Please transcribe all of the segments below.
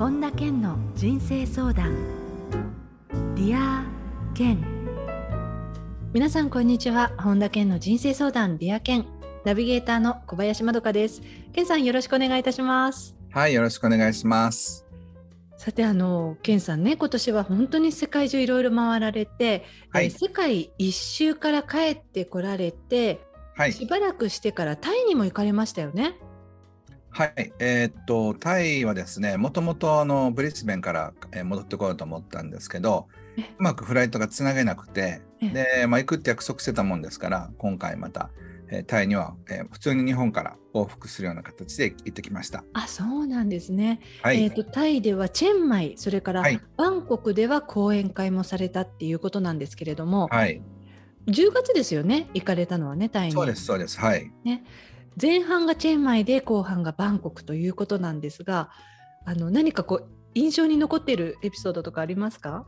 本田健の人生相談。ディア健。皆さんこんにちは。本田健の人生相談ディア健。ナビゲーターの小林まどかです。健さんよろしくお願いいたします。はいよろしくお願いします。さてあの健さんね今年は本当に世界中いろいろ回られて、はい、えー、世界一周から帰ってこられて、はい、しばらくしてからタイにも行かれましたよねはい、えー、っと、タイはですね、もともとあのブリスベンから戻ってこようと思ったんですけど、うまくフライトがつなげなくて、で、まあ、行くって約束してたもんですから、今回また、えー、タイには、えー、普通に日本から往復するような形で行ってきました。あ、そうなんですね。はい、えっ、と、タイではチェンマイ、それからバンコクでは講演会もされたっていうことなんですけれども、はい。10月ですよね、行かれたのはね、タイに。そうです、そうです。はい。ね。前半がチェンマイで後半がバンコクということなんですがあの何かこう印象に残っているエピソードとかありますか？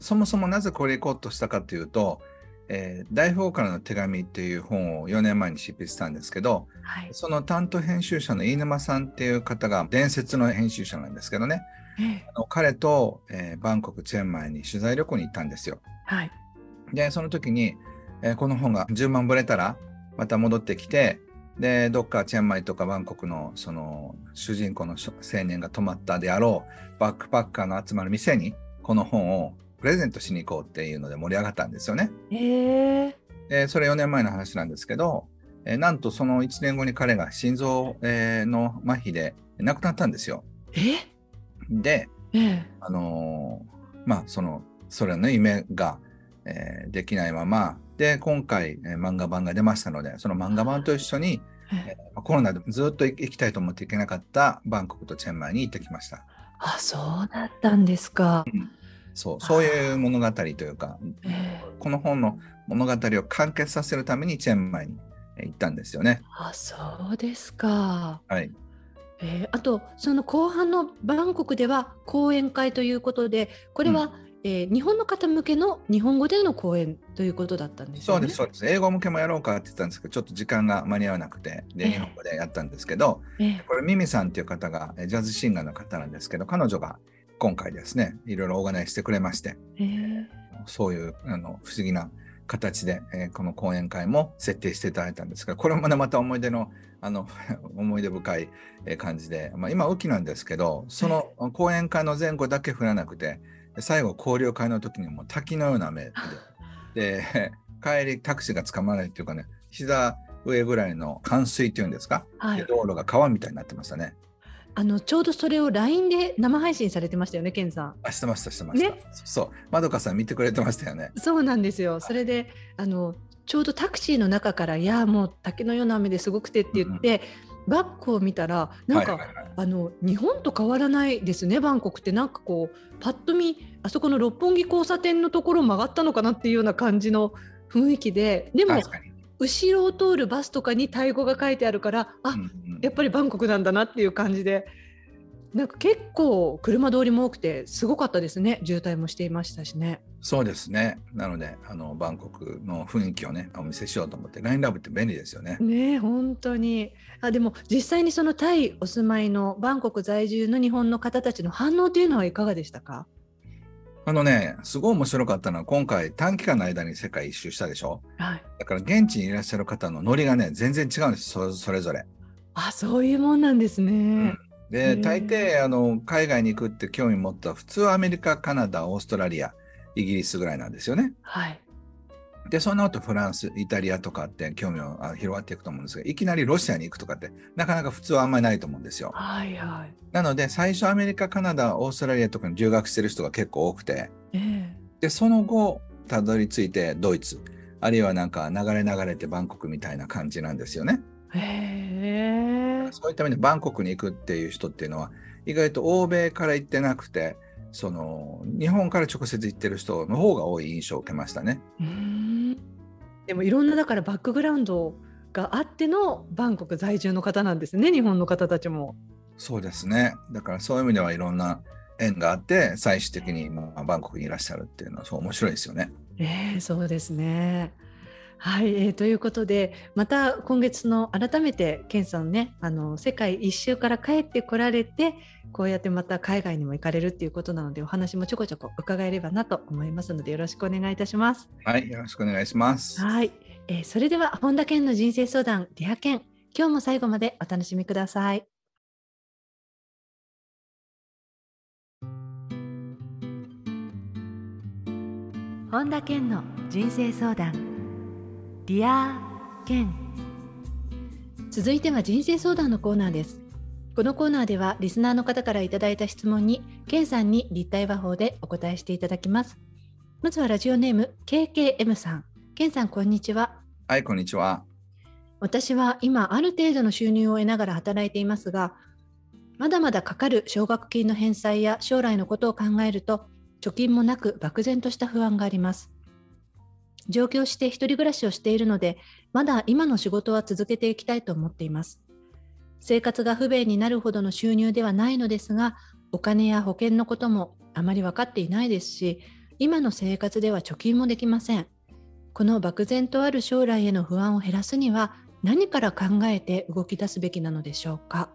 そもそもなぜこれ行こうとしたかというと「えー、大富豪からの手紙」っていう本を4年前に執筆したんですけど、はい、その担当編集者の飯沼さんっていう方が伝説の編集者なんですけどね、ええ、あの彼と、えー、バンコクチェンマイに取材旅行に行ったんですよ。はい、でその時に、えー、この本が10万ぶれたらまた戻ってきて、で、どっかチェンマイとかバンコクのその主人公の青年が泊まったであろうバックパッカーの集まる店にこの本をプレゼントしに行こうっていうので盛り上がったんですよね。へでそれ4年前の話なんですけど、えなんとその1年後に彼が心臓、えの麻痺で亡くなったんですよ。え？で、えあのー、まあそのそれの夢が、えー、できないままで、今回、えー、漫画版が出ましたので、その漫画版と一緒に、えー、コロナでずっと行きたいと思って行けなかったバンコクとチェンマイに行ってきました。あ、そうだったんですか。うん、そう、そういう物語というか、えー、この本の物語を完結させるためにチェンマイに行ったんですよね。あ、そうですか。はい。えー、あとその後半のバンコクでは講演会ということでこれはえー、日本の方向けの日本語での講演ということだったんですよね。そうです、そうです。英語向けもやろうかって言ったんですけど、ちょっと時間が間に合わなくて、で、日本語でやったんですけど、えー、これ、ミミさんっていう方が、ジャズシンガーの方なんですけど、彼女が今回ですね、いろいろオーガナイズしてくれまして、えー、そういうあの不思議な形で、えー、この講演会も設定していただいたんですが、これもね、また思い出の、あの、思い出深い感じで、まあ、今、雨季なんですけど、その講演会の前後だけ降らなくて、最後交流会の時にも滝のような雨でで 帰りタクシーが捕まらないっていうかね膝上ぐらいの冠水っていうんですか、はい、道路が川みたいになってましたね。あのちょうどそれを LINE で生配信されてましたよね、ケンさん。あ、してました、してました。ね、そう、まどかさん見てくれてましたよね。そうなんですよ。それで、あのちょうどタクシーの中から、いや、もう滝のような雨ですごくてって言って、うんバッグを見たらなんか、はいはいはい、あの日本と変わらないですねバンコクって。なんかこうパッと見あそこの六本木交差点のところ曲がったのかなっていうような感じの雰囲気ででも後ろを通るバスとかにタイ語が書いてあるからあ、うんうん、やっぱりバンコクなんだなっていう感じでなんか結構車通りも多くてすごかったですね渋滞もしていましたしねそうですねなのであのバンコクの雰囲気をねお見せしようと思って LINE ラブって便利ですよねね本当にあでも実際にそのタイお住まいのバンコク在住の日本の方たちの反応というのはいかがでしたか？あのね、すごい面白かったのは、今回短期間の間に世界一周したでしょ？はい。だから現地にいらっしゃる方のノリがね、全然違うんです、それぞれ。あ、そういうもんなんですね。うんで大抵あの海外に行くって興味持ったら普通はアメリカカナダオーストラリアイギリスぐらいなんですよね。はい、でその後フランスイタリアとかって興味が広がっていくと思うんですがいきなりロシアに行くとかってなかなか普通はあんまりないと思うんですよ。はいはい、なので最初アメリカカナダオーストラリアとかに留学してる人が結構多くて、えー、でその後たどり着いてドイツあるいはなんか流れ流れてバンコクみたいな感じなんですよね。へそういった意味でバンコクに行くっていう人っていうのは意外と欧米から行ってなくてその日本から直接行ってる人の方が多い印象を受けましたね。でもいろんなだからバックグラウンドがあってのバンコク在住の方なんですね日本の方たちも。そうですねだからそういう意味ではいろんな縁があって最終的にまあバンコクにいらっしゃるっていうのはそう面白いですよね。えー、そうですね。はい、えー、ということでまた今月の改めて健さんねあの世界一周から帰ってこられてこうやってまた海外にも行かれるっていうことなのでお話もちょこちょこ伺えればなと思いますのでよろしくお願いいたします。はいよろしくお願いします。はい、えー、それでは本田健の人生相談ディア健今日も最後までお楽しみください。本田健の人生相談ディア健続いては人生相談のコーナーです。このコーナーではリスナーの方からいただいた質問に健さんに立体話法でお答えしていただきます。まずはラジオネーム KKM さん。健さんこんにちは。はいこんにちは。私は今ある程度の収入を得ながら働いていますがまだまだかかる奨学金の返済や将来のことを考えると貯金もなく漠然とした不安があります上京して一人暮らしをしているのでまだ今の仕事は続けていきたいと思っています。生活が不便になるほどの収入ではないのですがお金や保険のこともあまり分かっていないですし今の生活では貯金もできません。この漠然とある将来への不安を減らすには何から考えて動き出すべきなのでしょうか？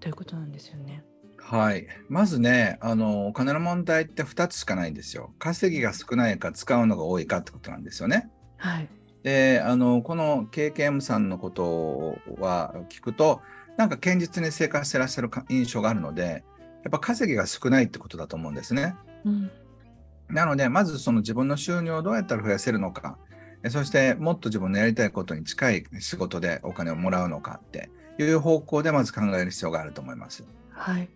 ということなんですよね。はい、まずねあのお金の問題って2つしかないんですよ。稼ぎが少ないか使うのが多いかってことなんですよね。はい、であのこの KKM さんのことは聞くとなんか堅実に生活してらっしゃる印象があるので、やっぱ稼ぎが少ないってことだと思うんですね。うん、なので、まずその自分の収入をどうやったら増やせるのか、そしてもっと自分のやりたいことに近い仕事でお金をもらうのかっていう方向でまず考える必要があると思います。はい。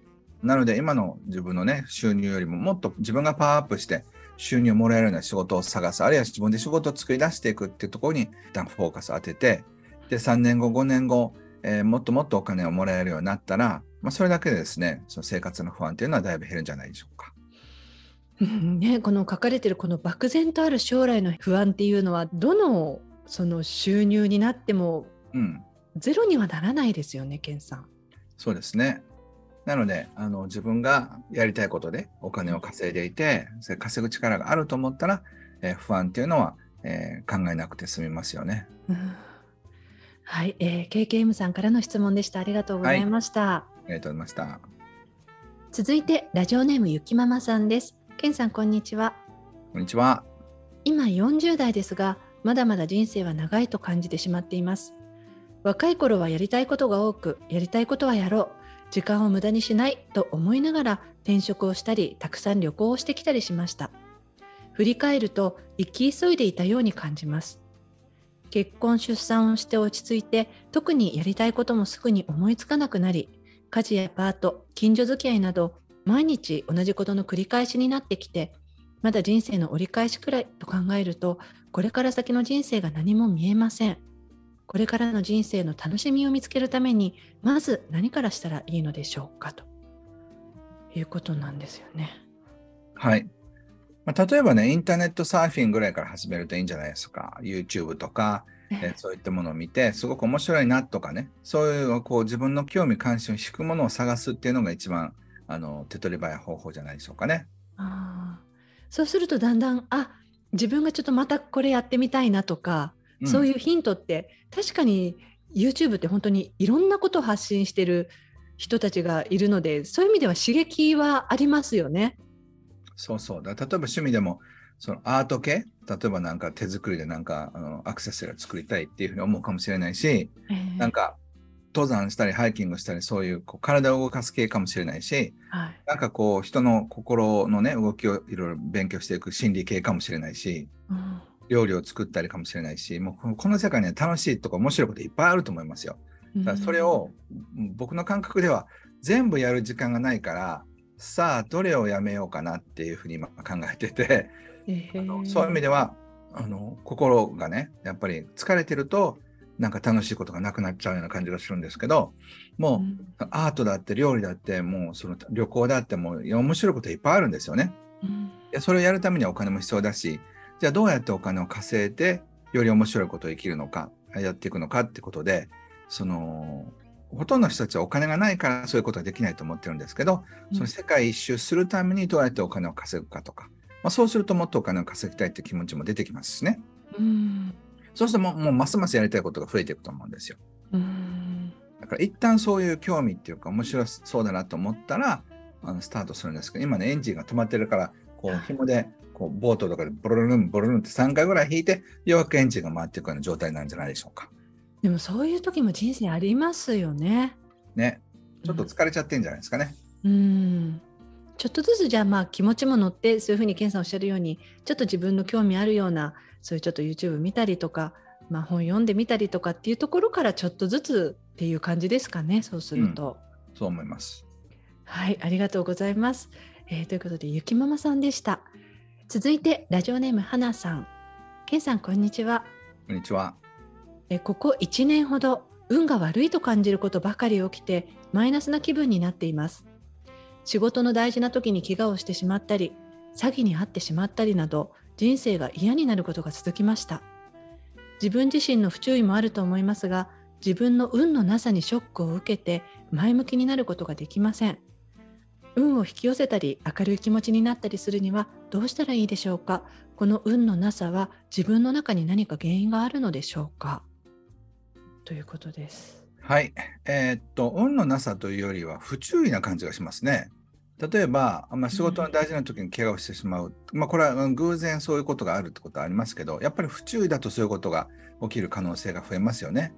なので今の自分のね収入よりももっと自分がパワーアップして収入をもらえるような仕事を探すあるいは自分で仕事を作り出していくっていうところに一旦フォーカスを当ててで3年後5年後えー、もっともっとお金をもらえるようになったら、まあ、それだけでですね、その生活の不安というのはだいぶ減るんじゃないでしょうか。ね、この書かれてるこの漠然とある将来の不安っていうのはどのその収入になってもゼロにはならないですよね、ケンさん。そうですね。なのであの自分がやりたいことでお金を稼いでいてそれ稼ぐ力があると思ったら、えー、不安っていうのは、えー、考えなくて済みますよね。うんはい、えー、KKM さんからの質問でした。ありがとうございました。はい、ありがとうございました。続いてラジオネームゆきママさんです。ケンさんこんにちは。こんにちは。今40代ですが、まだまだ人生は長いと感じてしまっています。若い頃はやりたいことが多く、やりたいことはやろう、時間を無駄にしないと思いながら転職をしたり、たくさん旅行をしてきたりしました。振り返ると生き急いでいたように感じます。結婚出産をして落ち着いて特にやりたいこともすぐに思いつかなくなり家事やパート近所付き合いなど毎日同じことの繰り返しになってきてまだ人生の折り返しくらいと考えるとこれから先の人生が何も見えませんこれからの人生の楽しみを見つけるためにまず何からしたらいいのでしょうかと。いうことなんですよね。はい。まあ、例えばね、インターネットサーフィンぐらいから始めるといいんじゃないですか。YouTube とか、えそういったものを見て、すごく面白いなとかね、そういうこう自分の興味関心を引くものを探すっていうのが一番あの手っ取り早い方法じゃないでしょうかね。あそうするとだんだん、あ自分がちょっとまたこれやってみたいなとか、うん、そういうヒントって確かに YouTube って本当にいろんなことを発信してる人たちがいるのでそういう意味では刺激はありますよね。そうそう。だ例えば趣味でもそのアート系？例えばなんか手作りでなんかあのアクセサリーを作りたいっていうふうに思うかもしれないし、えー、なんか登山したりハイキングしたりそういうこう体を動かす系かもしれないし、はい、なんかこう人の心のね動きをいろいろ勉強していく心理系かもしれないし、うん、料理を作ったりかもしれないしもうこの世界には楽しいとか面白いこといっぱいあると思いますよ。だからそれを、僕の感覚では全部やる時間がないからさあどれをやめようかなっていうふうに今考えてて、えー、あのそういう意味ではあの心がねやっぱり疲れてるとなんか楽しいことがなくなっちゃうような感じがするんですけどもう、うん、アートだって料理だってもうその旅行だってもう面白いこといっぱいあるんですよね。うん、でそれをやるためにはお金も必要だしじゃあどうやってお金を稼いでより面白いことを生きるのかやっていくのかってことでそのほとんどの人たちはお金がないからそういうことができないと思ってるんですけど、その世界一周するためにどうやってお金を稼ぐかとか、まあ、そうするともっとお金を稼ぎたいって気持ちも出てきますしね。うん、そうするともうもうますますやりたいことが増えていくと思うんですよ。うん、だから一旦そういう興味っていうか面白そうだなと思ったらあのスタートするんですけど今ねエンジンが止まってるからこう紐でこうボートとかでボロルンボロルンって3回ぐらい引いてようやくエンジンが回っていくような状態なんじゃないでしょうか。でもそういう時も人生ありますよね。ね。ちょっと疲れちゃってんじゃないですかね。うん、うんちょっとずつじゃあまあ気持ちも乗ってそういうふうに健さんおっしゃるようにちょっと自分の興味あるようなそういうちょっと YouTube 見たりとか、まあ、本読んでみたりとかっていうところからちょっとずつっていう感じですかねそうすると、うん、そう思います。はいありがとうございます、えー、ということでゆきママさんでした続いてラジオネームはなさん。健さんこんにちは。こんにちは。えここ1年ほど運が悪いと感じることばかり起きてマイナスな気分になっています。仕事の大事な時に怪我をしてしまったり詐欺に遭ってしまったりなど人生が嫌になることが続きました。自分自身の不注意もあると思いますが自分の運のなさにショックを受けて前向きになることができません運を引き寄せたり明るい気持ちになったりするにはどうしたらいいでしょうか？この運のなさは自分の中に何か原因があるのでしょうか？ということですはい。えー、っと、運のなさというよりは不注意な感じがしますね。例えば、まあ、仕事の大事な時に怪我をしてしまう、うん、まあ、これは偶然そういうことがあるってことはありますけど、やっぱり不注意だとそういうことが起きる可能性が増えますよね。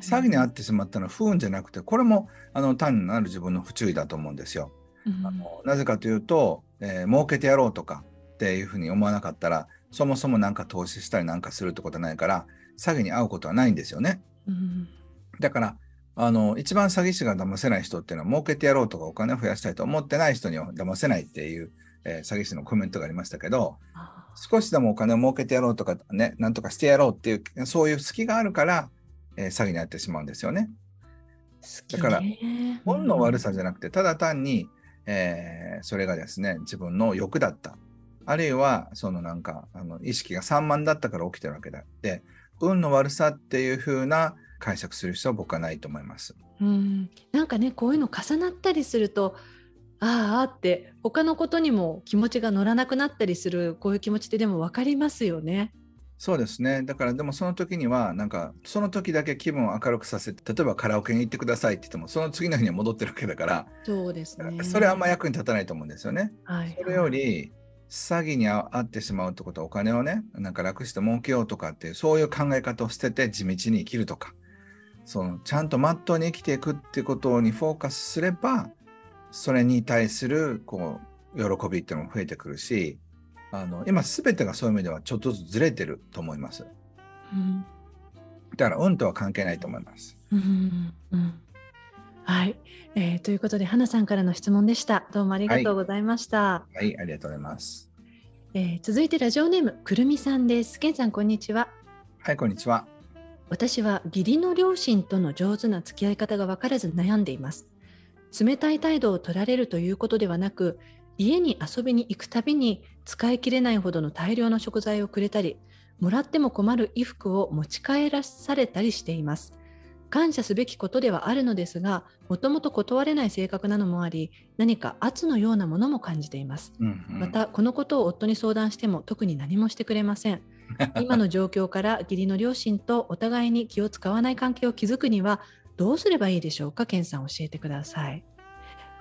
詐欺に遭ってしまったのは不運じゃなくて、これもあの単なる自分の不注意だと思うんですよ。うん、あのなぜかというと、えー、儲けてやろうとかっていうふうに思わなかったら、そもそも何か投資したりなんかするってことはないから、詐欺に遭うことはないんですよね。うん。だからあの一番詐欺師が騙せない人っていうのは儲けてやろうとかお金を増やしたいと思ってない人には騙せないっていう、えー、詐欺師のコメントがありましたけど少しでもお金を儲けてやろうとかねなんとかしてやろうっていうそういう隙があるから、えー、詐欺になってしまうんですよね。だから本の悪さじゃなくてただ単に、えー、それがですね自分の欲だったあるいはそのなんかあの意識が散漫だったから起きてるわけだって運の悪さっていう風な解釈する必要は僕はないと思います。うんなんかねこういうの重なったりするとああって他のことにも気持ちが乗らなくなったりするこういう気持ちってでも分かりますよね。そうですね。だからでもその時にはなんかその時だけ気分を明るくさせて例えばカラオケに行ってくださいって言ってもその次の日には戻ってるわけだからそうですね。それはあんま役に立たないと思うんですよね。はい、それより詐欺に遭ってしまうってことはお金をねなんか楽して儲けようとかっていうそういう考え方を捨てて地道に生きるとかそのちゃんとまっとうに生きていくってことにフォーカスすればそれに対するこう喜びっていうのも増えてくるしあの今全てがそういう意味ではちょっとずつずれてると思います。うん、だから運とは関係ないと思います。うんうん、はい、えー、ということで花さんからの質問でした。どうもありがとうございました。はい、はい、ありがとうございます。えー、続いてラジオネームくるみさんです。けんさんこんにちは。はい、こんにちは。私は義理の両親との上手な付き合い方が分からず悩んでいます。冷たい態度を取られるということではなく、家に遊びに行くたびに使い切れないほどの大量の食材をくれたり、もらっても困る衣服を持ち帰らされたりしています。感謝すべきことではあるのですが、もともと断れない性格なのもあり、何か圧のようなものも感じています。うんうん、また、このことを夫に相談しても特に何もしてくれません。今の状況から義理の両親とお互いに気を使わない関係を築くにはどうすればいいでしょうか、健さん教えてください。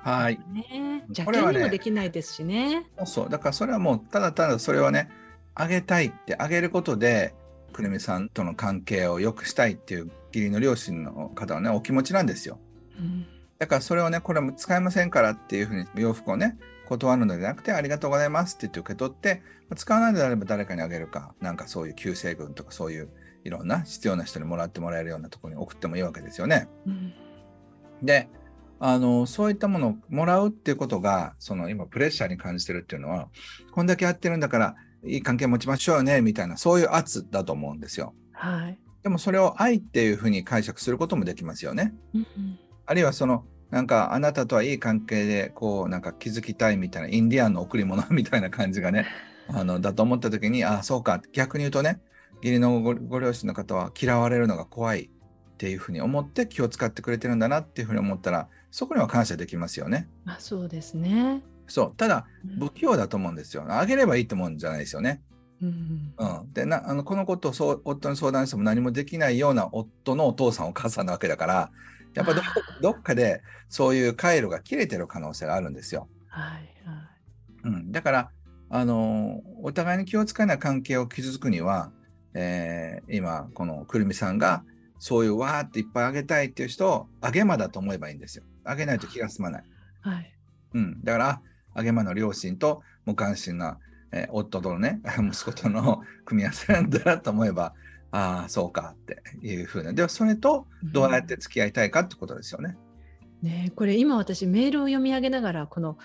はい。ね、邪険にもできないですしね。そうそうだからそれはもうただただそれはねあげたいってあげることでくるみさんとの関係を良くしたいっていう義理の両親の方はねお気持ちなんですよ。うん、だからそれをねこれも使えませんからっていうふうに洋服をね断るのではなくて、ありがとうございますって言って受け取って、使わないのであれば誰かにあげるか、なんかそういう救世軍とかそういういろんな必要な人にもらってもらえるようなところに送ってもいいわけですよね。うん、で、あの、そういったものをもらうっていうことが、その今プレッシャーに感じてるっていうのは、こんだけやってるんだから、いい関係持ちましょうよね、みたいな、そういう圧だと思うんですよ。はい。でもそれを愛っていうふうに解釈することもできますよね。うん、あるいはそのなんかあなたとはいい関係でこうなんか気づきたいみたいなインディアンの贈り物みたいな感じがね あのだと思った時にああそうか逆に言うとね義理のご両親の方は嫌われるのが怖いっていうふうに思って気を使ってくれてるんだなっていうふうに思ったらそこには感謝できますよね。あそうですね。そうただ不器用だと思うんですよ。あげればいいと思うんじゃないですよね。うん、うん、でなあのこのことをそう夫に相談しても何もできないような夫のお父さんお母さんなわけだからやっぱどどっかでそういう回路が切れてる可能性があるんですよ。はいはいうん、だからあのお互いに気を使わない関係を築くには、えー、今このくるみさんがそういうわーっていっぱいあげたいっていう人をあげまだと思えばいいんですよ。あげないと気が済まない。はいうん、だからあげまの両親と無関心な、えー、夫とのね 息子との組み合わせなんだなと思えばああそうかっていうふうなではそれとどうやって付き合いたいかってことですよね。ねこれ今私メールを読み上げながらこの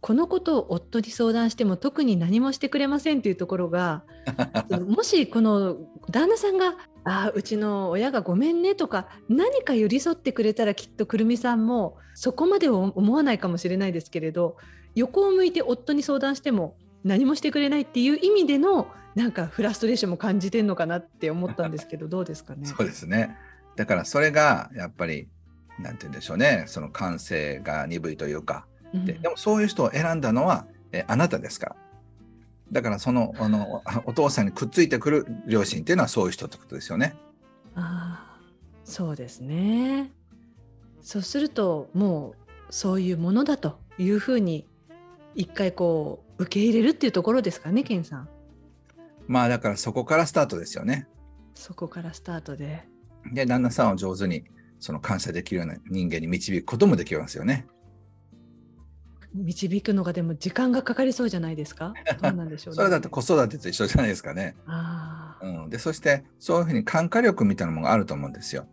このことを夫に相談しても特に何もしてくれませんというところが もしこの旦那さんが「ああうちの親がごめんね」とか何か寄り添ってくれたらきっとくるみさんもそこまでは思わないかもしれないですけれど横を向いて夫に相談しても何もしてくれないっていう意味でのなんかフラストレーションも感じてるのかなって思ったんですけど どうですかね？そうですねだからそれがやっぱりなんて言うんでしょうねその感性が鈍いというかででもそういう人を選んだのはえあなたですから。だからそのあのお父さんにくっついてくる両親っていうのはそういう人ってことですよね。ああそうですね。そうするともうそういうものだというふうに一回こう受け入れるっていうところですかね、ケンさん。まあだからそこからスタートですよね。そこからスタートで。で旦那さんを上手にその感謝できるような人間に導くこともできますよね。導くのがでも時間がかかりそうじゃないですか？どうなんでしょう、ね、それだと子育てと一緒じゃないですかね。うん、でそしてそういうふうに感化力みたいなものがあると思うんですよ。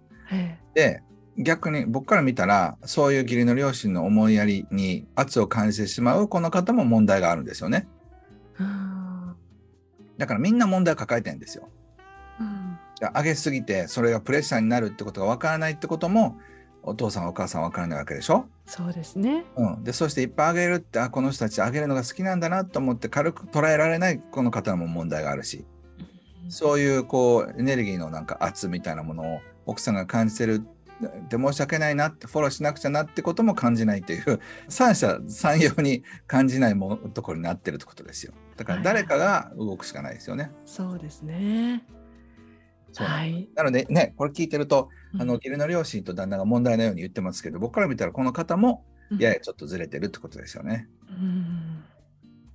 で逆に僕から見たらそういう義理の両親の思いやりに圧を感じてしまうこの方も問題があるんですよね。だからみんな問題を抱えてるんですよ。うん、上げすぎてそれがプレッシャーになるってことがわからないってこともお父さんお母さん分からないわけでしょ？そうですね。うん、でそしていっぱいあげるってあこの人たちあげるのが好きなんだなと思って軽く捉えられないこの方も問題があるし、うん、そういうこうエネルギーのなんか圧みたいなものを奥さんが感じてる。で申し訳ないなってフォローしなくちゃなってことも感じないという 三者三様に感じないもところになってるってことですよ。だから誰かが動くしかないですよね、はい、そうですね。はい、なのでね、これ聞いてると、うん、あの義理の両親と旦那が問題のように言ってますけど、僕から見たらこの方もややちょっとずれてるってことですよね。うん、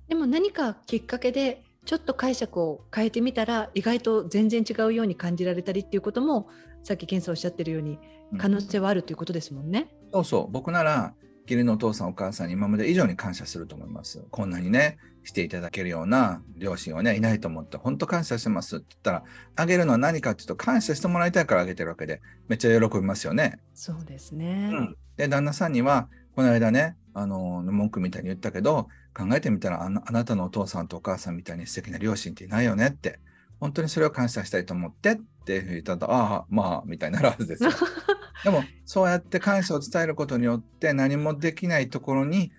でも何かきっかけでちょっと解釈を変えてみたら意外と全然違うように感じられたりっていうこともさっき健さんおっしゃってるように可能性はあるということですもんね。うん、そうそう。僕なら義理のお父さんお母さんに今まで以上に感謝すると思います。こんなにねしていただけるような両親はね、いないと思って、本当感謝してますって言ったら、あげるのは何かっていうと、感謝してもらいたいからあげてるわけで、めっちゃ喜びますよね。そうですね。うん、で、旦那さんには、この間ね、あの、文句みたいに言ったけど、考えてみたらあなたのお父さんとお母さんみたいに素敵な両親っていないよねって、本当にそれを感謝したいと思ってって言ったら、ああ、まあ、みたいになるはずですよ。でも、そうやって感謝を伝えることによって、何もできないところに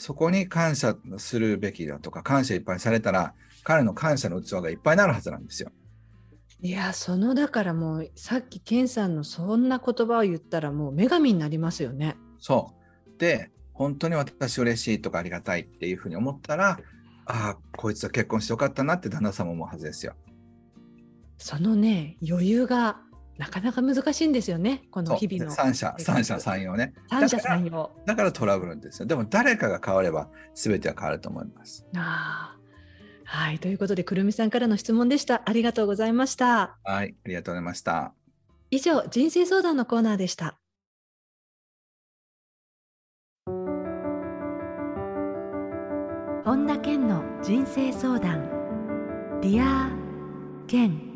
そこに感謝するべきだとか、感謝いっぱいされたら、彼の感謝の器がいっぱいになるはずなんですよ。いや、そのだからもう、さっき健さんのそんな言葉を言ったら、もう女神になりますよね。そう。で、本当に私嬉しいとかありがたいっていうふうに思ったら、ああ、こいつは結婚してよかったなって旦那さんも思うはずですよ。そのね、余裕がなかなか難しいんですよね、この日々の。三者、三者三様ね。三者三様だからトラブルですよ。でも誰かが変われば全ては変わると思います。あはい、ということで、くるみさんからの質問でした。ありがとうございました。はい、ありがとうございました。以上、人生相談のコーナーでした。本田健の人生相談。ディア健。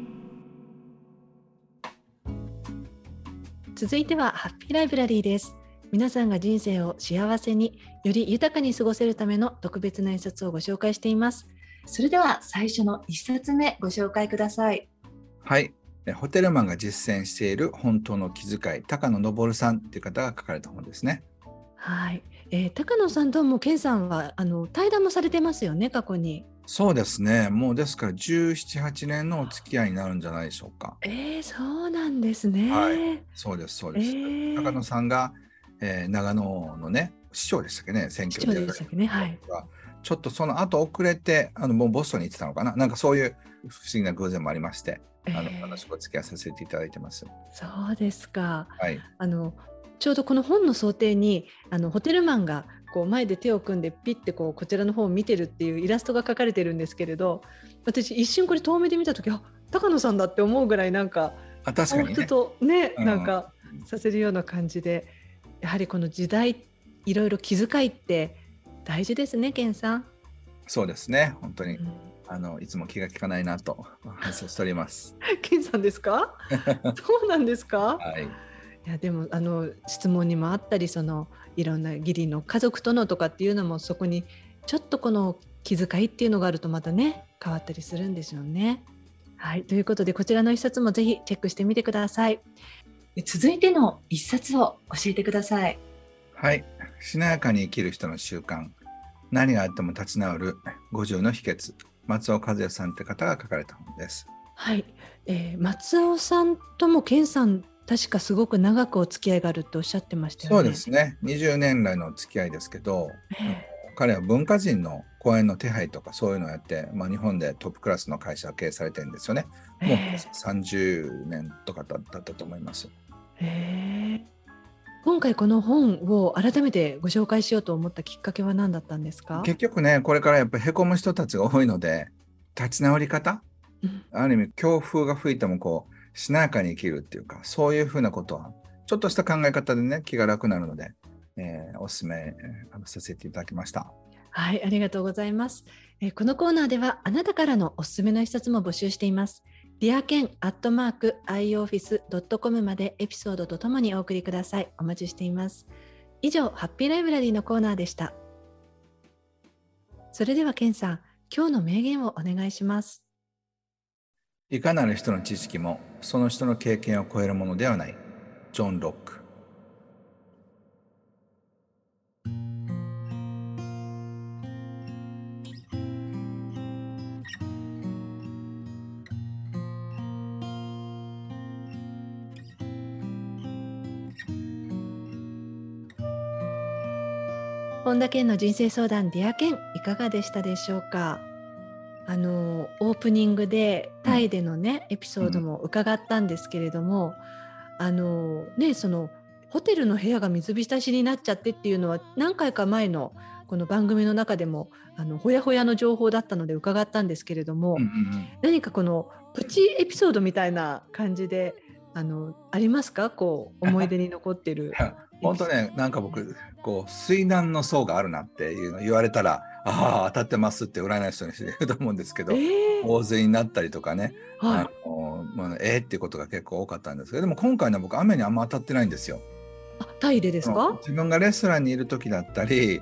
続いてはハッピーライブラリーです。皆さんが人生を幸せにより豊かに過ごせるための特別な一冊をご紹介しています。それでは最初の一冊目ご紹介ください。はい。ホテルマンが実践している本当の気遣い高野昇さんという方が書かれた本ですね。はい、えー、高野さんとも健さんはあの対談もされてますよね過去にそうですね。もうですから17、8年のお付き合いになるんじゃないでしょうか。えー、そうなんですね。はい、そうです、そうです。えー、高野さんが、えー、長野のね、市長でしたっけね、選挙で。でしたっけね、はい。ちょっとその後遅れて、あのもうボストンに行ってたのかな。なんかそういう不思議な偶然もありまして、あの、話をお付き合いさせていただいてます。そうですか。はい。あのちょうどこの本の想定にあのホテルマンがこう前で手を組んでピッてこうこちらの方を見てるっていうイラストが描かれてるんですけれど私一瞬これ遠目で見た時あ高野さんだって思うぐらいなんかあ確かにね。とね、なんかさせるような感じでやはりこの時代いろいろ気遣いって大事ですね健さん。そうですね。本当に、うん、あのいつも気が利かないなと反省しております。健さんですか？そうなんですか、はい、いやでもあの質問にもあったりそのいろんな義理の家族とのとかっていうのもそこにちょっとこの気遣いっていうのがあるとまたね変わったりするんでしょうね。はい、ということでこちらの一冊もぜひチェックしてみてください。続いての一冊を教えてください。はい、しなやかに生きる人の習慣。何があっても立ち直る50の秘訣。松尾和也さんって方が書かれた本です。はい、えー、松尾さんとも健さん確かすごく長くお付き合いがあるっておっしゃってましたよね。そうですね。20年来の付き合いですけど、彼は文化人の講演の手配とかそういうのをやって、まあ、日本でトップクラスの会社を経営されてるんですよね。もう30年とかだったと思います。今回この本を改めてご紹介しようと思ったきっかけは何だったんですか？結局ねこれからやっぱりへこむ人たちが多いので立ち直り方、うん、ある意味強風が吹いてもこうしなやかに生きるっていうかそういうふうなことはちょっとした考え方でね気が楽になるので、えー、おすすめさせていただきました。はいありがとうございます、えー、このコーナーではあなたからのおすすめの一冊も募集しています。ディアケンアットマーク ioffice.com までエピソードとともにお送りください。お待ちしています。以上、ハッピーライブラリーのコーナーでした。それでは、ケンさん、今日の名言をお願いします。いかなる人の知識も、その人の経験を超えるものではない。ジョン・ロック。本田健の人生相談ディア健いかがでしたでしょうか？あのオープニングでタイでのね、うん、エピソードも伺ったんですけれども、うん、あのねそのホテルの部屋が水浸しになっちゃってっていうのは何回か前のこの番組の中でもあのほやほやの情報だったので伺ったんですけれども、うんうんうん、何かこのプチエピソードみたいな感じであのありますか？こう思い出に残ってる 本当ねなんか僕こう水難の層があるなっていうの言われたらああ当たってますって占い師の人に言うと思うんですけど、えー、洪水になったりとかね、はい、あのまあ、えー、っていうことが結構多かったんですけどでも今回の僕雨にあんま当たってないんですよ。あタイでですか？自分がレストランにいる時だったり、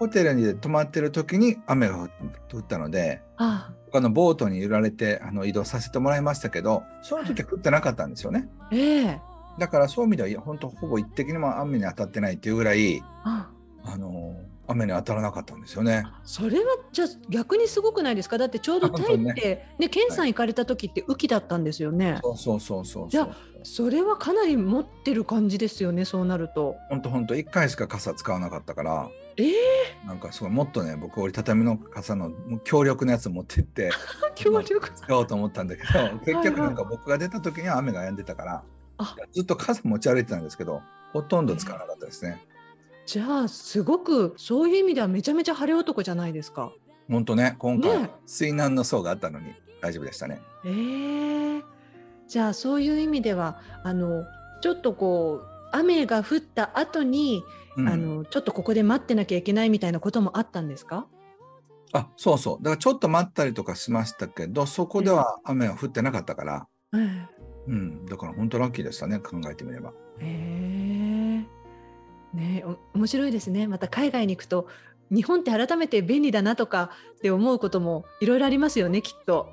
ホテルに泊まってる時に雨が降ったので、ああ。他のボートに揺られてあの移動させてもらいましたけどその時は降ってなかったんですよね。えー、だからそういう意味では本当ほぼ一滴にも雨に当たってないっていうぐらいあの雨に当たらなかったんですよね。それはじゃあ逆にすごくないですか？だってちょうどタイってねねケンさん行かれた時って雨季だったんですよね。そうそうそうそうじゃあそれはかなり持ってる感じですよねそうなると。本当本当一回しか傘使わなかったから。えー、なんかすごいもっとね僕折りたたみの傘の強力なやつ持ってって 強力使おうと思ったんだけど結局なんか僕が出た時には雨が止んでたから、はいはい、ずっと傘持ち歩いてたんですけどほとんど使わなかったですね。えーじゃあすごくそういう意味ではめちゃめちゃ晴れ男じゃないですか。本当ね今回、ね、水難の層があったのに大丈夫でしたね。えー、じゃあそういう意味ではあのちょっとこう雨が降った後に、うん、あのちょっとここで待ってなきゃいけないみたいなこともあったんですか？あそうそう。だからちょっと待ったりとかしましたけどそこでは雨は降ってなかったから、えー、うん、だから本当ラッキーでしたね考えてみれば。えー。ね面白いですね。また海外に行くと日本って改めて便利だなとかって思うこともいろいろありますよねきっと。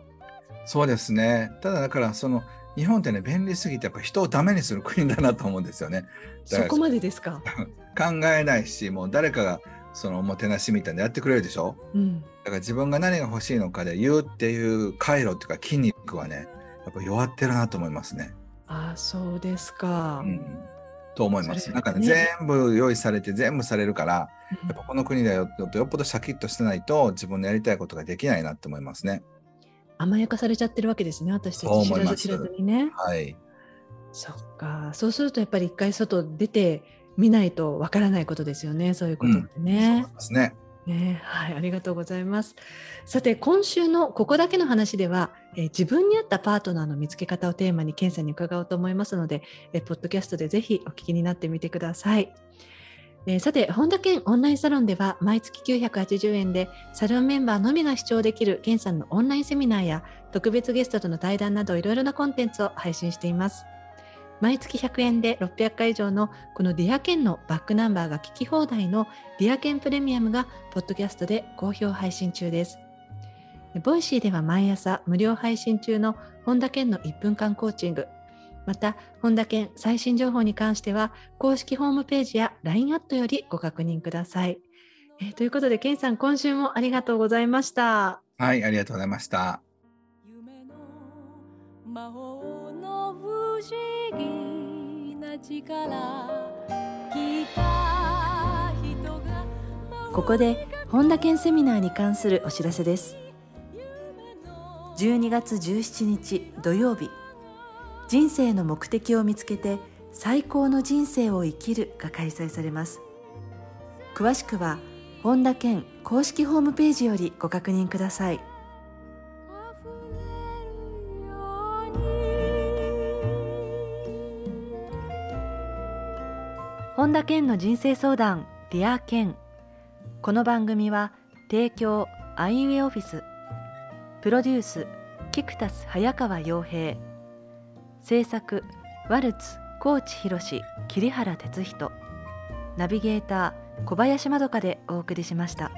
そうですね。ただだからその日本ってね便利すぎてやっぱ人をダメにする国だなと思うんですよね。そこまでですか？考えないしもう誰かがそのおもてなしみたいなやってくれるでしょ、うん、だから自分が何が欲しいのかで言うっていう回路っていうか筋肉はねやっぱ弱ってるなと思いますね。あそうですか。うんと思います。なんかね、全部用意されて全部されるから、やっぱこの国だよとよっぽどシャキッとしてないと自分のやりたいことができないなって思いますね。甘やかされちゃってるわけですね、私たち知らず知らずにね。はい。そっか、そうするとやっぱり一回外出て見ないとわからないことですよねそういうことってね。うん、そうですねね、はい、ありがとうございます。さて、今週のここだけの話では、え自分に合ったパートナーの見つけ方をテーマに、ケンさんに伺おうと思いますので、えポッドキャストでぜひお聞きになってみてください。えー、さて、本田健オンラインサロンでは、毎月980円で、サロンメンバーのみが視聴できる健さんのオンラインセミナーや、特別ゲストとの対談など、いろいろなコンテンツを配信しています。毎月100円で600回以上のこのディアケンのバックナンバーが聞き放題のディアケンプレミアムがポッドキャストで好評配信中です。ボイシーでは毎朝無料配信中の本田健の1分間コーチング、また本田健最新情報に関しては公式ホームページや LINE アットよりご確認ください。えー、ということで健さん今週もありがとうございました。はい、ありがとうございました。ここで本田健セミナーに関するお知らせです。12月17日土曜日。人生の目的を見つけて最高の人生を生きるが開催されます。詳しくは本田健公式ホームページよりご確認ください。本田健の人生相談ディア健この番組は提供アイウェイオフィス。プロデュースキクタス早川洋平。制作ワルツ高知博桐原哲人。ナビゲーター小林まどかでお送りしました。